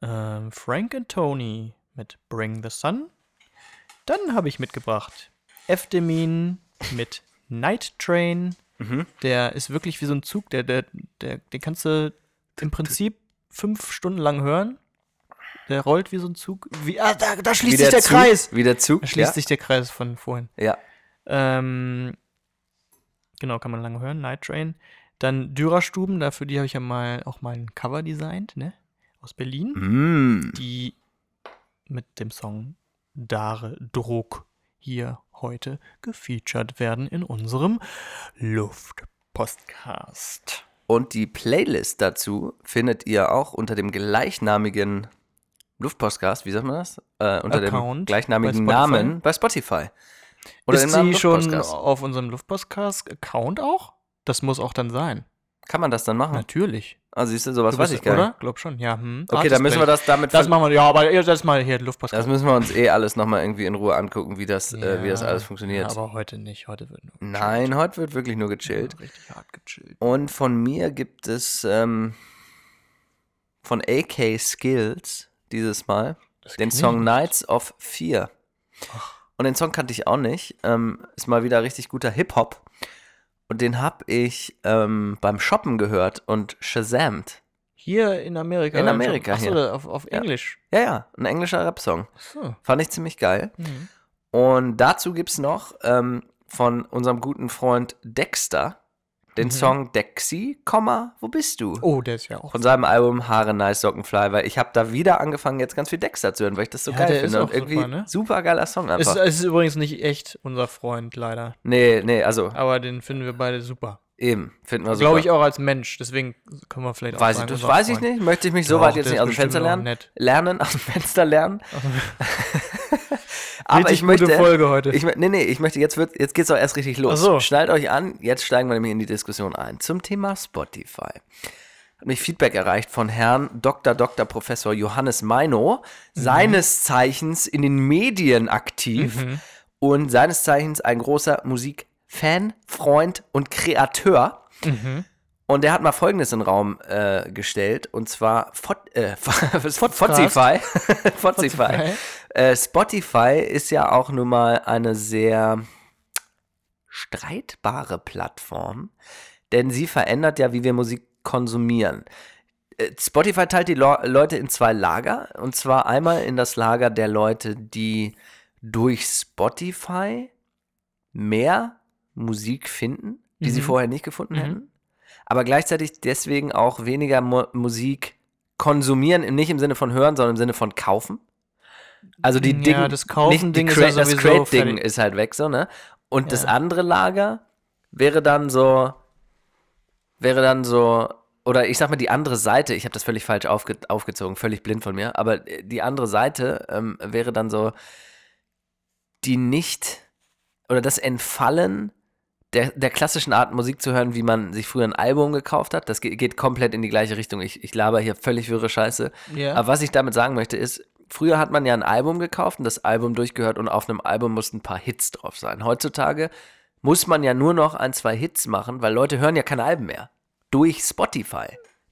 Ähm, Frank and Tony mit Bring the Sun. Dann habe ich mitgebracht Efdemin mit Night Train. Mhm. Der ist wirklich wie so ein Zug, der, der, der, den kannst du im Prinzip fünf Stunden lang hören. Der rollt wie so ein Zug. Wie, ah, da, da schließt sich der Zug, Kreis. Wie der Zug. Da schließt ja? sich der Kreis von vorhin. Ja. Ähm, genau, kann man lange hören. Night Train. Dann Dürerstuben, dafür die habe ich ja mal auch mal ein Cover designt, ne? Aus Berlin. Mm. Die mit dem Song Dare Druck hier heute gefeatured werden in unserem Luftpostcast. Und die Playlist dazu findet ihr auch unter dem gleichnamigen Luftpostcast, wie sagt man das? Äh, unter dem Account gleichnamigen bei. Namen bei Spotify. Oder Ist dem sie schon auf unserem Luftpostcast-Account auch? Das muss auch dann sein. Kann man das dann machen? Natürlich. Ah, siehst du, sowas Du weiß ich gar Oder? nicht. Glaub schon, ja. Hm. Okay, dann müssen wir das damit Das machen wir, ja, aber ihr das mal hier, Luftpostcast. Das müssen wir uns eh alles nochmal irgendwie in Ruhe angucken, wie das, äh, wie das Ja, alles funktioniert. Aber heute nicht. Heute wird nur Nein, heute wird wirklich nur gechillt. gechillt. Richtig hart gechillt. Und von mir gibt es ähm, von AK Skills dieses Mal den kenn ich Song nicht. Nights of Fear. Und den Song kannte ich auch nicht. Ähm, ist mal wieder richtig guter Hip-Hop. Und den habe ich ähm, beim Shoppen gehört und shazamt. Hier in Amerika. In Amerika Achso, hier. auf, auf Ja. Englisch. Ja, ja, ein englischer Rap-Song. So. Fand ich ziemlich geil. Mhm. Und dazu gibt es noch ähm, von unserem guten Freund Dexter den Mhm. Song Dexy, Komma, wo bist du? Oh, der ist ja auch. Von seinem Album Haare Nice Sockenfly, weil ich habe da wieder angefangen, jetzt ganz viel Dexter zu hören, weil ich das so Ja, geil finde. auch Und irgendwie super, ne? super geiler Song Es, einfach. es ist übrigens nicht echt unser Freund, leider. nee, nee, also Aber den finden wir beide super. Eben, finden wir super. Glaube ich auch als Mensch. Deswegen können wir vielleicht auch Weiß ich, sagen, unser weiß ich nicht. Möchte ich mich so Doch, weit jetzt nicht aus dem Fenster lernen. nett. Lernen, aus dem Fenster lernen. Aber Richtig ich möchte, gute Folge heute. Ich, nee, nee, ich möchte, jetzt, wird, jetzt geht's auch erst richtig los. Ach so. Schnallt euch an, jetzt steigen wir nämlich in die Diskussion ein. Zum Thema Spotify. Hat mich Feedback erreicht von Herrn Dr. Dr. Professor Johannes Meino, seines Zeichens in den Medien aktiv und seines Zeichens ein großer Musikfan, Freund und Kreateur. Mhm. Und er hat mal Folgendes in den Raum äh, gestellt, und zwar Fot, äh. Spotify. Spotify. Äh, Spotify ist ja auch nun mal eine sehr streitbare Plattform, denn sie verändert ja, wie wir Musik konsumieren. Äh, Spotify teilt die Lo Leute in zwei Lager, und zwar einmal in das Lager der Leute, die durch Spotify mehr Musik finden, die sie Mhm. vorher nicht gefunden Mhm. hätten, aber gleichzeitig deswegen auch weniger Mo Musik konsumieren, nicht im Sinne von hören, sondern im Sinne von kaufen. Also die Ja, Dinge, das Kaufen-Ding nicht ist ja Crate- das Crate-Ding fertig. ist halt weg, so, ne? Und das Ja. andere Lager wäre dann so, wäre dann so, oder ich sag mal die andere Seite, ich habe das völlig falsch aufge aufgezogen, völlig blind von mir, aber die andere Seite ähm, wäre dann so, die nicht oder das Entfallen der, der klassischen Art Musik zu hören, wie man sich früher ein Album gekauft hat. Das geht, geht komplett in die gleiche Richtung. Ich, ich laber hier völlig wirre Scheiße. Ja. Aber was ich damit sagen möchte, ist, früher hat man ja ein Album gekauft und das Album durchgehört und auf einem Album mussten ein paar Hits drauf sein. Heutzutage muss man ja nur noch ein, zwei Hits machen, weil Leute hören ja keine Alben mehr. Durch Spotify.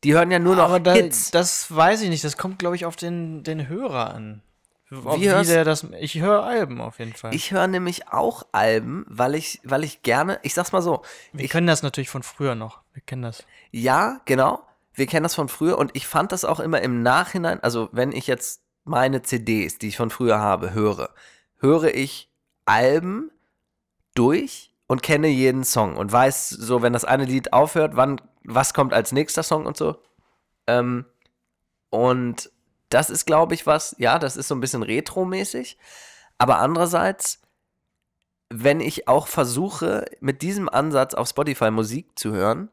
Die hören ja nur noch Aber da, Hits. das weiß ich nicht. Das kommt, glaube ich, auf den, den Hörer an. Wie der das, ich höre Alben auf jeden Fall. Ich höre nämlich auch Alben, weil ich, weil ich gerne, ich sag's mal so, Wir ich, können das natürlich von früher noch. Wir kennen das. ja, genau, wir kennen das von früher und ich fand das auch immer im Nachhinein, also wenn ich jetzt meine CDs, die ich von früher habe, höre, höre ich Alben durch und kenne jeden Song und weiß so, wenn das eine Lied aufhört, wann, was kommt als nächster Song und so. Ähm, und das ist, glaube ich, was, ja, das ist so ein bisschen retromäßig, aber andererseits wenn ich auch versuche, mit diesem Ansatz auf Spotify Musik zu hören,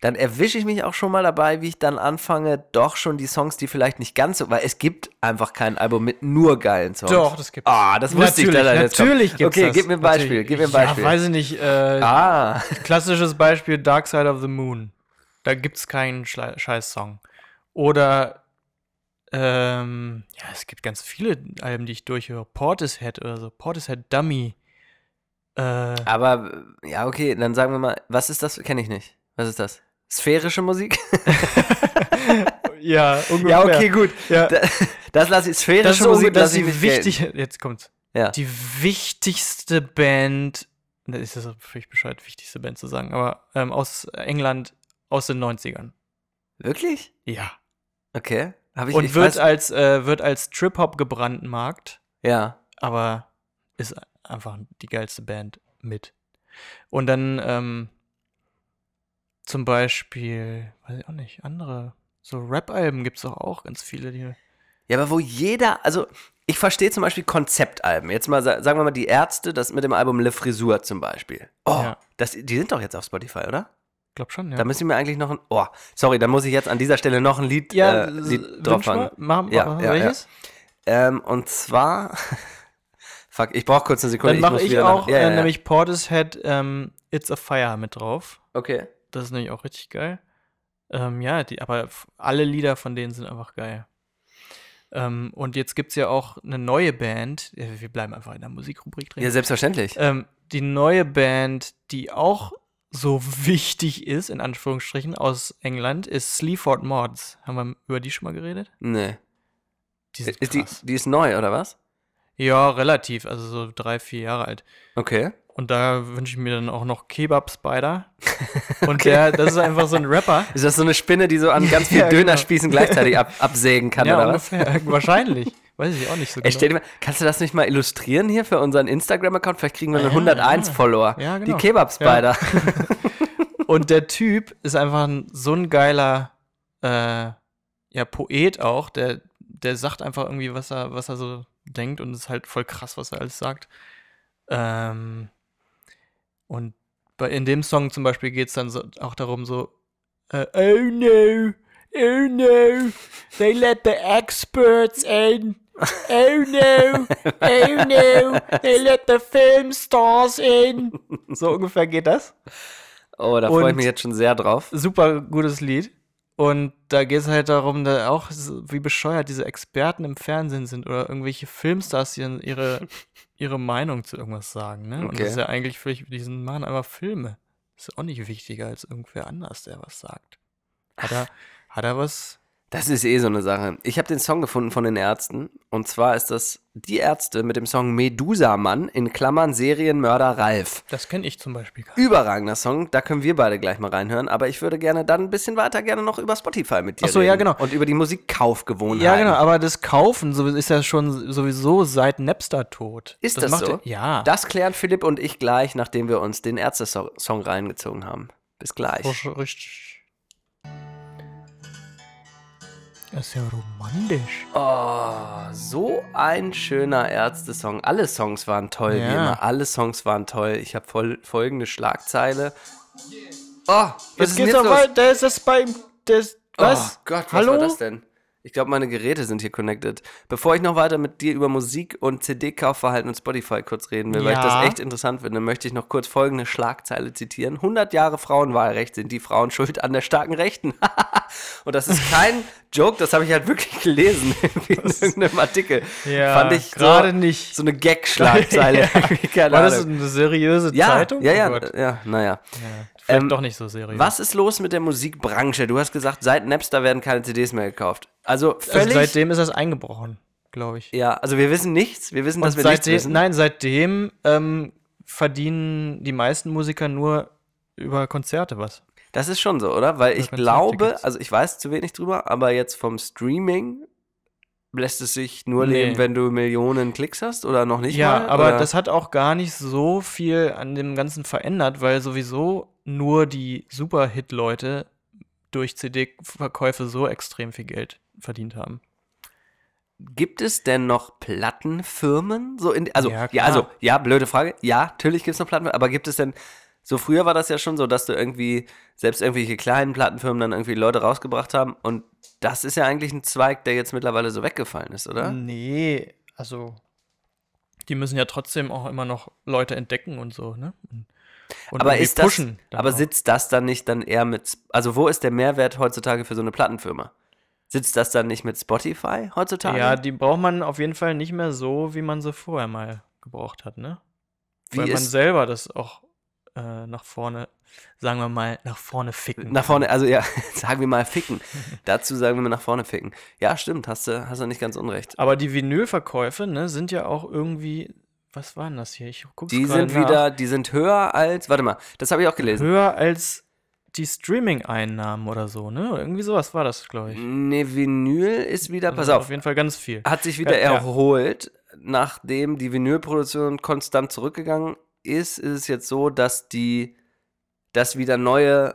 dann erwische ich mich auch schon mal dabei, wie ich dann anfange, doch schon die Songs, die vielleicht nicht ganz so, weil es gibt einfach kein Album mit nur geilen Songs. Doch, das gibt's. Ah, das wusste ich, natürlich, jetzt kommt. natürlich gibt's Okay, das. gib mir ein Beispiel, Natürlich. gib mir ein Beispiel. Ja, weiß ich nicht. Äh, Ah, Klassisches Beispiel Dark Side of the Moon. Da gibt's keinen Schle- Scheiß-Song. Oder ähm, ja, es gibt ganz viele Alben, die ich durchhöre. Portishead oder so. Portishead Dummy. Äh, aber ja, okay, dann sagen wir mal, was ist das? Kenne ich nicht. Was ist das? Sphärische Musik? ja, ungefähr. ja, okay, gut. Ja. Da- Das lasse ich, Das sphärische ist, Musik das lasse ist ich die nicht gelten. wichtige. Jetzt kommt's. Ja. Die wichtigste Band. Das ist das völlig bescheuert, wichtigste Band zu sagen, aber ähm, aus England aus den 90ern. Wirklich? Ja. Okay. Ich, Und ich wird weiß, als, äh, wird als Trip-Hop gebrandmarkt, ja. aber ist einfach die geilste Band mit. Und dann ähm, zum Beispiel, weiß ich auch nicht, andere, so Rap-Alben gibt es doch auch ganz viele, die. Ja, aber wo jeder, also ich verstehe zum Beispiel Konzeptalben. Jetzt mal, sa- sagen wir mal, die Ärzte, das mit dem Album Le Frisur zum Beispiel. Oh, Ja. das, die sind doch jetzt auf Spotify, oder? Glaub schon, ja. Da müssen wir eigentlich noch ein, oh, sorry, da muss ich jetzt an dieser Stelle noch ein Lied, ja, äh, Lied drauffangen. mal. Mach, Ja, ja, welches? Ähm, und zwar, fuck, ich brauche kurz eine Sekunde. Dann mache ich, nach- auch ja, ja, äh, ja. nämlich Portishead ähm, It's a Fire mit drauf. Okay. Das ist nämlich auch richtig geil. Ähm, ja, die, aber alle Lieder von denen sind einfach geil. Ähm, und jetzt gibt es ja auch eine neue Band. Ja, wir bleiben einfach in der Musikrubrik drin. Ja, selbstverständlich. ähm, die neue Band, die auch so wichtig ist, in Anführungsstrichen, aus England, ist Sleaford Mods. Haben wir über die schon mal geredet? Nee. Die sind Ist die, die ist neu, oder was? Ja, relativ. Also so drei, vier Jahre alt. Okay. Und da wünsche ich mir dann auch noch Kebab Spider. Und der, das ist einfach so ein Rapper. Ist das so eine Spinne, die so an ganz vielen Ja, genau. Dönerspießen gleichzeitig ab, absägen kann, ja, oder was? ungefähr. Wahrscheinlich. Weiß ich auch nicht so Ey, genau. dir mal, kannst du das nicht mal illustrieren hier für unseren Instagram-Account? Vielleicht kriegen wir Ja, einen 101-Follower. Ja, Die genau. Kebab-Spider. Und der Typ ist einfach ein, so ein geiler äh, ja, Poet auch, der, der sagt einfach irgendwie, was er, was er so denkt und es ist halt voll krass, was er alles sagt. Ähm, und bei, in dem Song zum Beispiel geht es dann so, auch darum so, äh, oh no, oh no, they let the experts in. Oh no, oh no, they let the film stars in. So ungefähr geht das Oh, da freue ich mich jetzt schon sehr drauf. super gutes Lied. Und da geht es halt darum, da auch wie bescheuert diese Experten im Fernsehen sind oder irgendwelche Filmstars, die dann ihre, ihre Meinung zu irgendwas sagen. Ne? Und Okay. das ist ja eigentlich völlig, die sind- machen einfach Filme. Ist auch nicht wichtiger als irgendwer anders, der was sagt. Hat er, hat er was? Das ist eh so eine Sache. Ich habe den Song gefunden von den Ärzten. Und zwar ist das die Ärzte mit dem Song Medusa-Mann in Klammern Serienmörder Ralf. Das kenne ich zum Beispiel gar nicht. Überragender Song, da können wir beide gleich mal reinhören. Aber ich würde gerne dann ein bisschen weiter gerne noch über Spotify mit dir Ach so, reden. ja, genau. Und über die Musikkaufgewohnheiten. Ja, genau, aber das Kaufen ist ja schon sowieso seit Napster tot. Ist das, macht so? Ja. Das klären Philipp und ich gleich, nachdem wir uns den Ärzte-Song reingezogen haben. Bis gleich. Richtig- Das ist ja romantisch. Oh, so ein schöner Ärzte-Song. Alle Songs waren toll, wie Ja. immer. Alle Songs waren toll. Ich habe folgende Schlagzeile. Oh, was Jetzt geht's weiter. Da ist das beim. Das, was? Oh Gott, was Hallo? war das denn? Ich glaube, meine Geräte sind hier connected. Bevor ich noch weiter mit dir über Musik und CD-Kaufverhalten und Spotify kurz reden will, weil ich Ja. das echt interessant finde, möchte ich noch kurz folgende Schlagzeile zitieren. 100 Jahre Frauenwahlrecht sind die Frauen schuld an der starken Rechten. und das ist kein Joke, das habe ich halt wirklich gelesen in irgendeinem Artikel. Ja, Fand ich gerade so, nicht. so eine Gag-Schlagzeile. Keine War das eine seriöse ja, Zeitung? ja, ja, Oh ja, naja. ja. Vielleicht Ähm, doch nicht so seriös. Was ist los mit der Musikbranche? Du hast gesagt, seit Napster werden keine CDs mehr gekauft. Also Also völlig. seitdem ist das eingebrochen, glaube ich. ja, also wir wissen nichts. Wir wissen, dass Und wir nichts seitdem, wissen. nein, seitdem ähm, verdienen die meisten Musiker nur über Konzerte was. Das ist schon so, oder? Weil ich glaube, also ich weiß zu wenig drüber, aber jetzt vom Streaming lässt es sich nur Nee. leben, wenn du Millionen Klicks hast oder noch nicht ja, mal? aber oder? das hat auch gar nicht so viel an dem Ganzen verändert, weil sowieso nur die Superhit-Leute durch CD-Verkäufe so extrem viel Geld verdient haben. Gibt es denn noch Plattenfirmen? So in, also, Ja, ja, also, ja, blöde Frage. Ja, natürlich gibt es noch Plattenfirmen, aber gibt es denn, so früher war das ja schon so, dass du irgendwie, selbst irgendwelche kleinen Plattenfirmen dann irgendwie Leute rausgebracht haben und das ist ja eigentlich ein Zweig, der jetzt mittlerweile so weggefallen ist, oder? Nee, also die müssen ja trotzdem auch immer noch Leute entdecken und so, ne? Und, aber ist das, aber auch. sitzt das dann nicht dann eher mit, also wo ist der Mehrwert heutzutage für so eine Plattenfirma? Sitzt das dann nicht mit Spotify heutzutage? Ja, die braucht man auf jeden Fall nicht mehr so, wie man sie vorher mal gebraucht hat, ne? Wie Weil man selber das auch äh, nach vorne, sagen wir mal, nach vorne ficken. Nach vorne, also ja, sagen wir mal ficken. Dazu sagen wir mal nach vorne ficken. Ja, stimmt, hast du, hast du nicht ganz unrecht. Aber die Vinylverkäufe, ne, sind ja auch irgendwie, was war denn das hier? Ich guck's Die sind nach. wieder, die sind höher als, warte mal, das habe ich auch gelesen. höher als die Streaming-Einnahmen oder so, ne? Oder irgendwie sowas war das, glaube ich. Ne, Vinyl ist wieder, pass Also auf, Auf jeden Fall ganz viel. hat sich wieder Ja, ja. erholt, nachdem die Vinylproduktion konstant zurückgegangen ist, ist es jetzt so, dass die, dass wieder neue,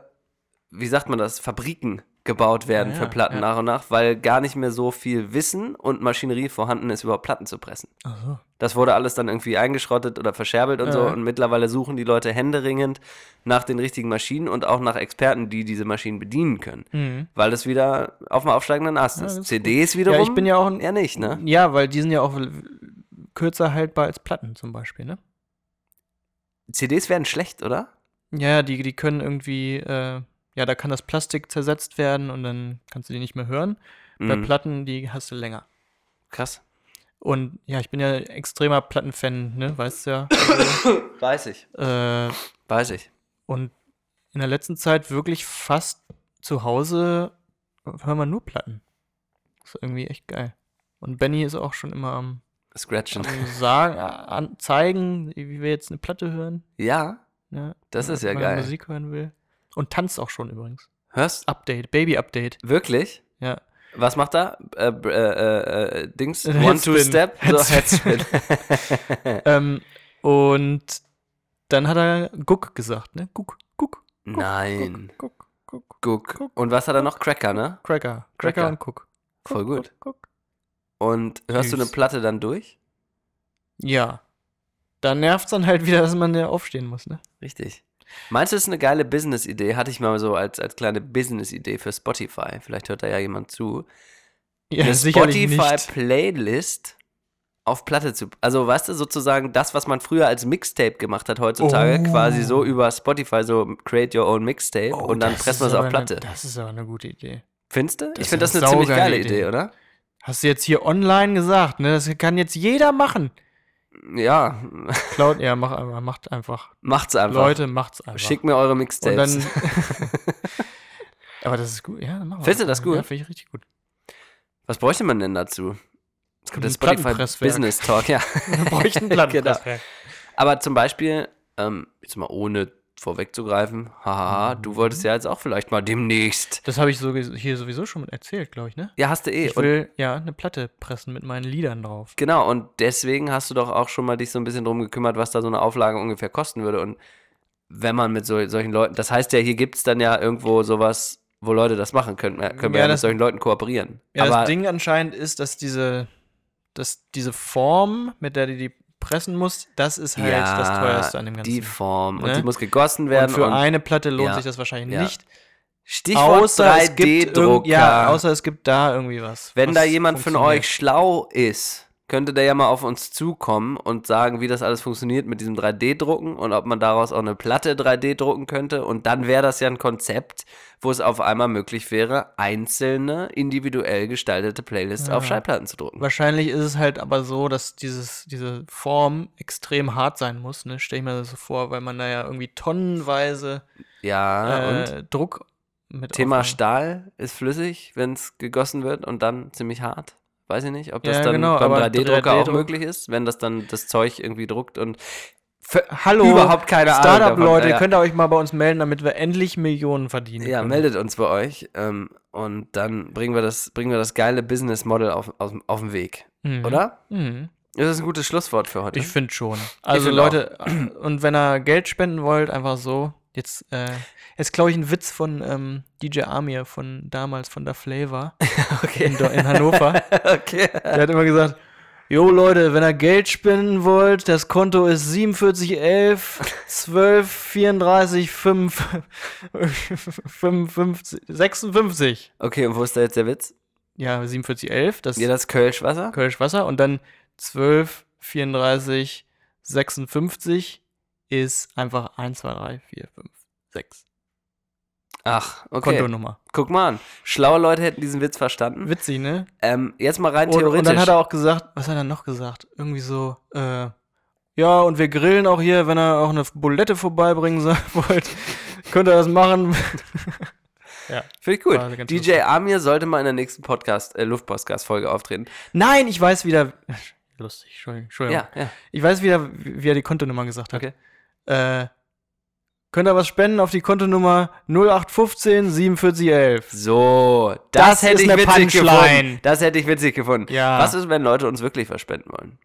wie sagt man das, Fabriken gebaut werden Ja, für Platten ja. nach und nach, weil gar nicht mehr so viel Wissen und Maschinerie vorhanden ist, überhaupt Platten zu pressen. Ach so. Das wurde alles dann irgendwie eingeschrottet oder verscherbelt und so. Ja. Und mittlerweile suchen die Leute händeringend nach den richtigen Maschinen und auch nach Experten, die diese Maschinen bedienen können. Mhm. Weil das wieder auf dem aufsteigenden Ast ist. ist CDs wiederum. Ja, ich bin ja auch ein, eher nicht, ne? Ja, weil die sind ja auch kürzer haltbar als Platten zum Beispiel, ne? CDs werden schlecht, oder? Ja, die, die können irgendwie, äh, ja, da kann das Plastik zersetzt werden und dann kannst du die nicht mehr hören. Bei Mhm. Platten, die hast du länger. Krass. Und ja, ich bin ja extremer Plattenfan, ne? Weißt du ja. Weiß ich. äh, Weiß ich. und in der letzten Zeit wirklich fast zu Hause hören wir nur Platten. Das ist irgendwie echt geil. Und Benny ist auch schon immer am, Scratchen. am sagen, an, zeigen, wie wir jetzt eine Platte hören. Ja, Ne? Das ist ja wenn man geil. Musik hören will. Und tanzt auch schon übrigens. hörst Update, Baby-Update. wirklich? Ja. Was macht er? Äh, äh, äh, äh, Dings? One, two, Headspin. step? So, Headspin. ähm, und dann hat er Guck gesagt, ne? Guck, Guck. Nein. Guck, Guck. Guck. Guck. Und was hat er noch? Cracker, ne? Cracker. Cracker. Cracker und Guck. Voll Guck, gut. Guck, Guck. Und hörst du Süß. eine Platte dann durch? Ja. Da nervt's dann halt wieder, dass man ja aufstehen muss, ne? Richtig. Meinst du, das ist eine geile Business-Idee? Hatte ich mal so als, als kleine Business-Idee für Spotify. Vielleicht hört da ja jemand zu. Ja, eine. Spotify-Playlist auf Platte zu. Also, weißt du, sozusagen das, was man früher als Mixtape gemacht hat heutzutage, Oh. quasi so über Spotify, so create your own Mixtape Oh, und dann presst man ist es auf Platte. Eine, das ist aber eine gute Idee. Findest du? das Ich finde das eine ziemlich geile Idee, Idee. oder? Hast du jetzt hier online gesagt, ne? Das kann jetzt jeder machen. Ja, Cloud, ja, mach einfach, macht einfach. macht's einfach. Leute, macht's einfach. Schickt mir eure Und Mixtapes. dann. aber das ist gut, ja, dann machen wir Findest du das gut? Ja, finde ich richtig gut. Was bräuchte man denn dazu? Jetzt kommt Ein Spotify. Business Talk, ja. Wir bräuchten Genau. Plattenpresswerk. Aber zum Beispiel, ähm, jetzt mal ohne vorwegzugreifen, haha, Mhm. du wolltest ja jetzt auch vielleicht mal demnächst. Das habe ich so, hier sowieso schon mit erzählt, glaube ich, ne? Ja, hast du eh. Ich Und, will ja eine Platte pressen mit meinen Liedern drauf. genau, und deswegen hast du doch auch schon mal dich so ein bisschen drum gekümmert, was da so eine Auflage ungefähr kosten würde. Und wenn man mit so, solchen Leuten, das heißt ja, hier gibt es dann ja irgendwo sowas, wo Leute das machen können. Wir- Können wir Ja, ja, mit das- solchen Leuten kooperieren. Ja, Aber das Ding anscheinend ist, dass diese, dass diese Form, mit der du die pressen musst, das ist halt ja, das teuerste an dem Ganzen. die Form. Und ne? die muss gegossen und werden. für und eine Platte lohnt Ja, sich das wahrscheinlich ja. nicht. Stichwort Außer es gibt irgend- 3D-Drucker. Ja, außer es gibt da irgendwie was. Wenn was da jemand von euch schlau ist, könnte der ja mal auf uns zukommen und sagen, wie das alles funktioniert mit diesem 3D-Drucken und ob man daraus auch eine Platte 3D drucken könnte. Und dann wäre das ja ein Konzept, wo es auf einmal möglich wäre, einzelne individuell gestaltete Playlists auf Schallplatten zu drucken. Wahrscheinlich ist es halt aber so, dass dieses, diese Form extrem hart sein muss, ne? Stell ich mir das so vor, weil man da ja irgendwie tonnenweise Ja, und äh, Druck mit Thema aufnimmt. Stahl ist flüssig, wenn es gegossen wird und dann ziemlich hart. Weiß ich nicht, ob das Ja, dann genau, beim aber 3D-Drucker auch 3D-Druck möglich ist, wenn das dann das Zeug irgendwie druckt und Hallo, Überhaupt keine Startup-Leute, ja. könnt ihr euch mal bei uns melden, damit wir endlich Millionen verdienen Ja, können. meldet uns bei euch ähm, und dann bringen wir das, bringen wir das geile Business Model auf, auf, auf den Weg. Mhm. Oder? Mhm. Das ist ein gutes Schlusswort für heute. Ich finde schon. Also find Leute, und wenn ihr Geld spenden wollt, einfach so. Jetzt, äh, jetzt glaube ich ein Witz von ähm, DJ Amir von damals von der Flavor in, Do- in Hannover. okay. Der hat immer gesagt, Jo Leute, wenn ihr Geld spenden wollt, das Konto ist 4711 12 34 5 55 56. Okay, und wo ist da jetzt der Witz? Ja, 4711, das Ja, das Kölschwasser? Kölsch Wasser und dann 12 34 56 ist einfach 1 2 3 4 5 6. Ach, okay. Kontonummer. Guck mal an. Schlaue Leute hätten diesen Witz verstanden. Witzig, ne? Ähm, jetzt mal rein Und, theoretisch. und dann hat er auch gesagt, was hat er noch gesagt? Irgendwie so, äh, ja, und wir grillen auch hier, wenn ihr auch eine Bulette vorbeibringen soll- wollt, könnt ihr das machen. Finde ich gut. DJ Amir sollte mal in der nächsten Podcast, äh, Luftpodcast-Folge auftreten. Nein, ich weiß wieder. Lustig, Entschuldigung. Entschuldigung. Ja, ja. Ich weiß wieder, wie wie er die Kontonummer gesagt hat. Okay. Äh, könnt ihr was spenden auf die Kontonummer 0815 4711. So, das, Das hätte ist ich eine witzig Punchline. gefunden. Das hätte ich witzig gefunden. Ja. Was ist, wenn Leute uns wirklich verspenden wollen?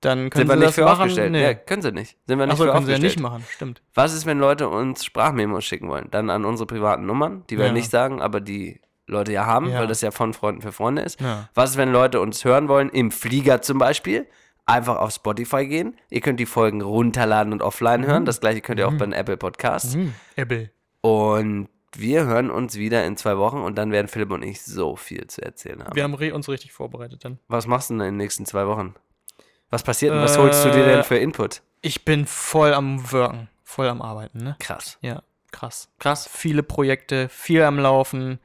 Dann können Sind wir sie nicht das für machen. aufgestellt? Nee. Ja, können sie nicht. Sind wir nicht Achso, für können sie ja aufgestellt. nicht machen, stimmt. Was ist, wenn Leute uns Sprachmemos schicken wollen? Dann an unsere privaten Nummern, die wir Ja. nicht sagen, aber die Leute ja haben, Ja. weil das ja von Freunden für Freunde ist. Was ist, wenn Leute uns hören wollen, im Flieger zum Beispiel? Einfach auf Spotify gehen. Ihr könnt die Folgen runterladen und offline hören. Das gleiche könnt ihr auch bei den Apple Podcasts. Hm, Ebbe. Und wir hören uns wieder in zwei Wochen und dann werden Philipp und ich so viel zu erzählen haben. Wir haben uns richtig vorbereitet dann. Was machst du denn in den nächsten zwei Wochen? Was passiert denn? Was holst du dir denn Äh, für Input? Ich bin voll am Wirken, voll am Arbeiten, ne? Krass. Ja, krass. Krass. Viele Projekte, viel am Laufen,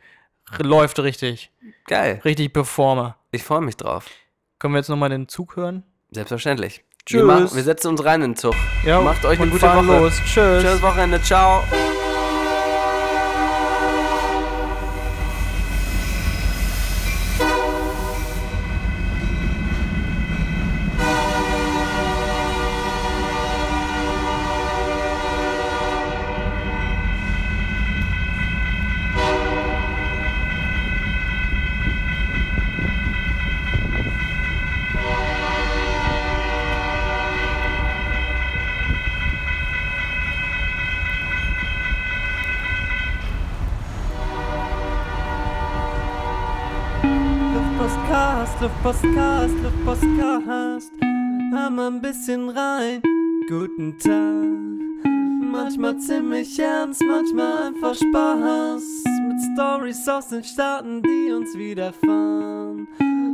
läuft richtig. Geil. Richtig performer. Ich freue mich drauf. Können wir jetzt nochmal den Zug hören? Selbstverständlich. Tschüss. Wir, machen, wir setzen uns rein in den Zug. Ja, Macht euch eine und gute Woche. los. Tschüss. Schönes Wochenende. Ciao. Luftpostcast, Luftpostcast, mal ein bisschen rein. Guten Tag. Manchmal ziemlich ernst, manchmal einfach Spaß. Mit Stories aus den Staaten, die uns widerfahren.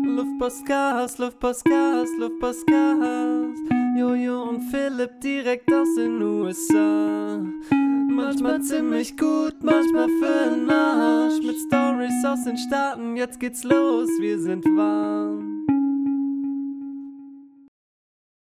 Luftpostcast, Luftpostcast, Luftpostcast. Jojo und Philipp direkt aus den USA. Manchmal ziemlich gut, manchmal für den Arsch. Mit Stories aus den Staaten, jetzt geht's los, wir sind warm.